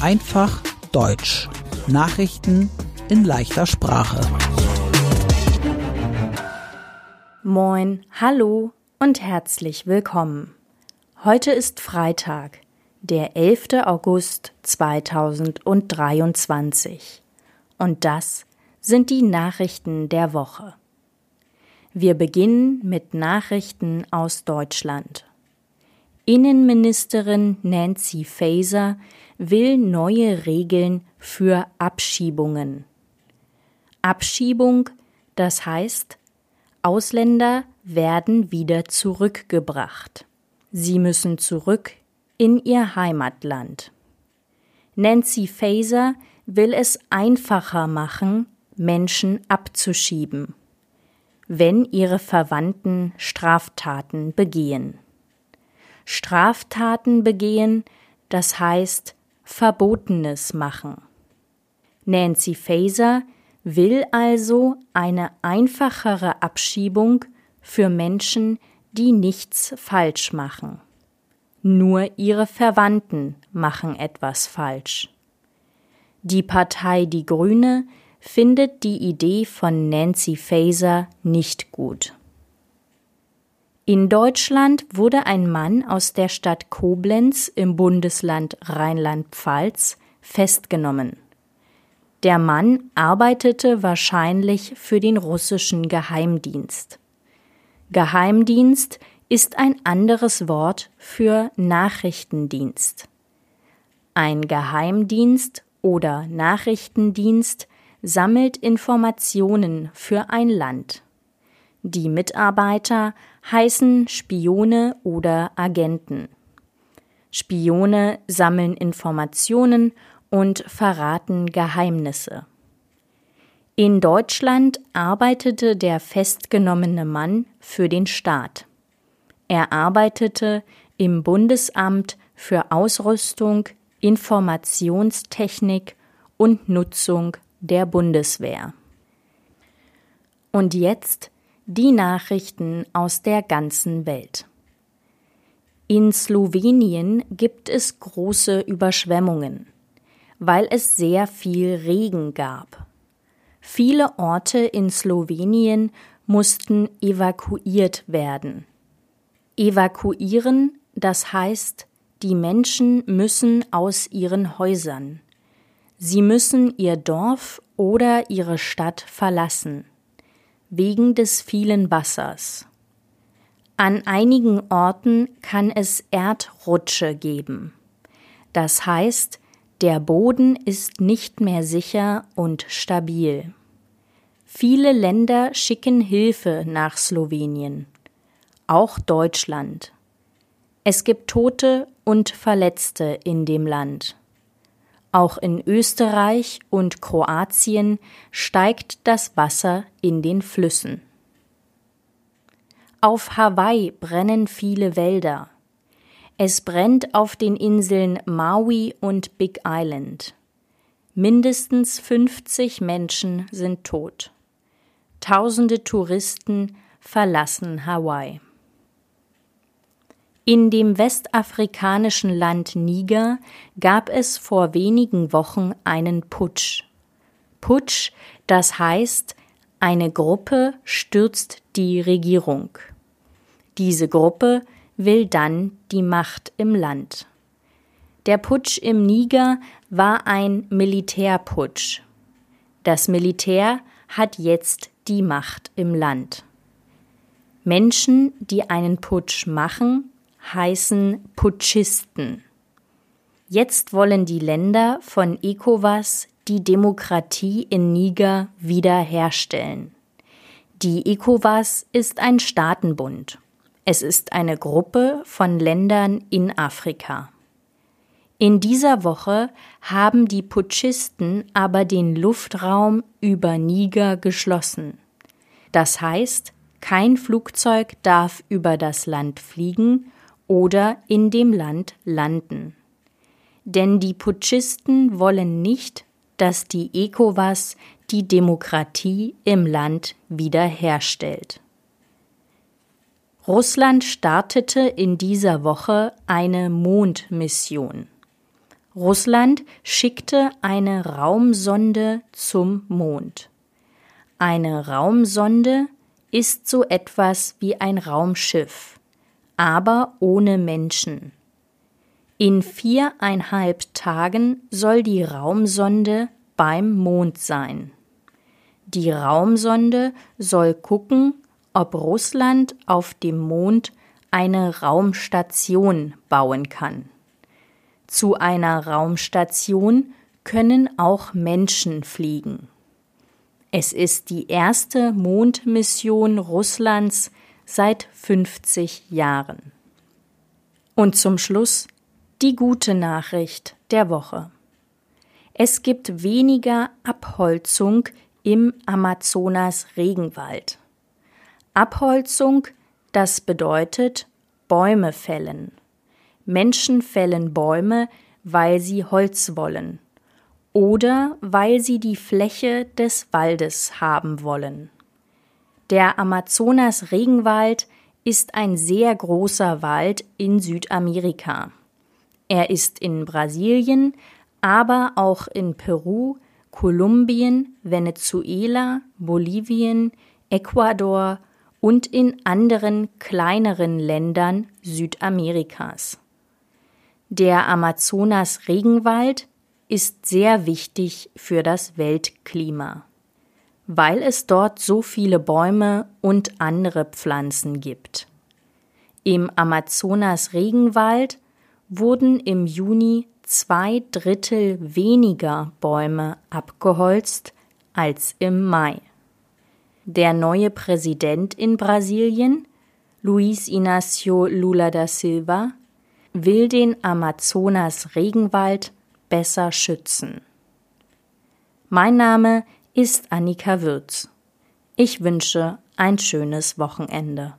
Einfach Deutsch. Nachrichten in leichter Sprache. Moin, hallo und herzlich willkommen. Heute ist Freitag, der 11. August 2023. Und das sind die Nachrichten der Woche. Wir beginnen mit Nachrichten aus Deutschland. Innenministerin Nancy Faeser will neue Regeln für Abschiebungen. Abschiebung, das heißt, Ausländer werden wieder zurückgebracht. Sie müssen zurück in ihr Heimatland. Nancy Faeser will es einfacher machen, Menschen abzuschieben, wenn ihre Verwandten Straftaten begehen. Straftaten begehen, das heißt Verbotenes machen. Nancy Faeser will also eine einfachere Abschiebung für Menschen, die nichts falsch machen. Nur ihre Verwandten machen etwas falsch. Die Partei Die Grüne findet die Idee von Nancy Faeser nicht gut. In Deutschland wurde ein Mann aus der Stadt Koblenz im Bundesland Rheinland-Pfalz festgenommen. Der Mann arbeitete wahrscheinlich für den russischen Geheimdienst. Geheimdienst ist ein anderes Wort für Nachrichtendienst. Ein Geheimdienst oder Nachrichtendienst sammelt Informationen für ein Land. Die Mitarbeiter heißen Spione oder Agenten. Spione sammeln Informationen und verraten Geheimnisse. In Deutschland arbeitete der festgenommene Mann für den Staat. Er arbeitete im Bundesamt für Ausrüstung, Informationstechnik und Nutzung der Bundeswehr. Und jetzt die Nachrichten aus der ganzen Welt. In Slowenien gibt es große Überschwemmungen, weil es sehr viel Regen gab. Viele Orte in Slowenien mussten evakuiert werden. Evakuieren, das heißt, die Menschen müssen aus ihren Häusern. Sie müssen ihr Dorf oder ihre Stadt verlassen wegen des vielen Wassers. An einigen Orten kann es Erdrutsche geben. Das heißt, der Boden ist nicht mehr sicher und stabil. Viele Länder schicken Hilfe nach Slowenien, auch Deutschland. Es gibt Tote und Verletzte in dem Land. Auch in Österreich und Kroatien steigt das Wasser in den Flüssen. Auf Hawaii brennen viele Wälder. Es brennt auf den Inseln Maui und Big Island. Mindestens 50 Menschen sind tot. Tausende Touristen verlassen Hawaii. In dem westafrikanischen Land Niger gab es vor wenigen Wochen einen Putsch. Putsch, das heißt, eine Gruppe stürzt die Regierung. Diese Gruppe will dann die Macht im Land. Der Putsch im Niger war ein Militärputsch. Das Militär hat jetzt die Macht im Land. Menschen, die einen Putsch machen, heißen Putschisten. Jetzt wollen die Länder von ECOWAS die Demokratie in Niger wiederherstellen. Die ECOWAS ist ein Staatenbund. Es ist eine Gruppe von Ländern in Afrika. In dieser Woche haben die Putschisten aber den Luftraum über Niger geschlossen. Das heißt, kein Flugzeug darf über das Land fliegen oder in dem Land landen. Denn die Putschisten wollen nicht, dass die ECOWAS die Demokratie im Land wiederherstellt. Russland startete in dieser Woche eine Mondmission. Russland schickte eine Raumsonde zum Mond. Eine Raumsonde ist so etwas wie ein Raumschiff, aber ohne Menschen. In viereinhalb Tagen soll die Raumsonde beim Mond sein. Die Raumsonde soll gucken, ob Russland auf dem Mond eine Raumstation bauen kann. Zu einer Raumstation können auch Menschen fliegen. Es ist die erste Mondmission Russlands seit 50 Jahren. Und zum Schluss die gute Nachricht der Woche. Es gibt weniger Abholzung im Amazonas Regenwald. Abholzung, das bedeutet Bäume fällen. Menschen fällen Bäume, weil sie Holz wollen oder weil sie die Fläche des Waldes haben wollen. Der Amazonas Regenwald ist ein sehr großer Wald in Südamerika. Er ist in Brasilien, aber auch in Peru, Kolumbien, Venezuela, Bolivien, Ecuador und in anderen kleineren Ländern Südamerikas. Der Amazonas-Regenwald ist sehr wichtig für das Weltklima, weil es dort so viele Bäume und andere Pflanzen gibt. Im Amazonas-Regenwald wurden im Juni zwei Drittel weniger Bäume abgeholzt als im Mai. Der neue Präsident in Brasilien, Luiz Inácio Lula da Silva, will den Amazonas-Regenwald besser schützen. Mein Name ist Annika Würz. Ich wünsche ein schönes Wochenende.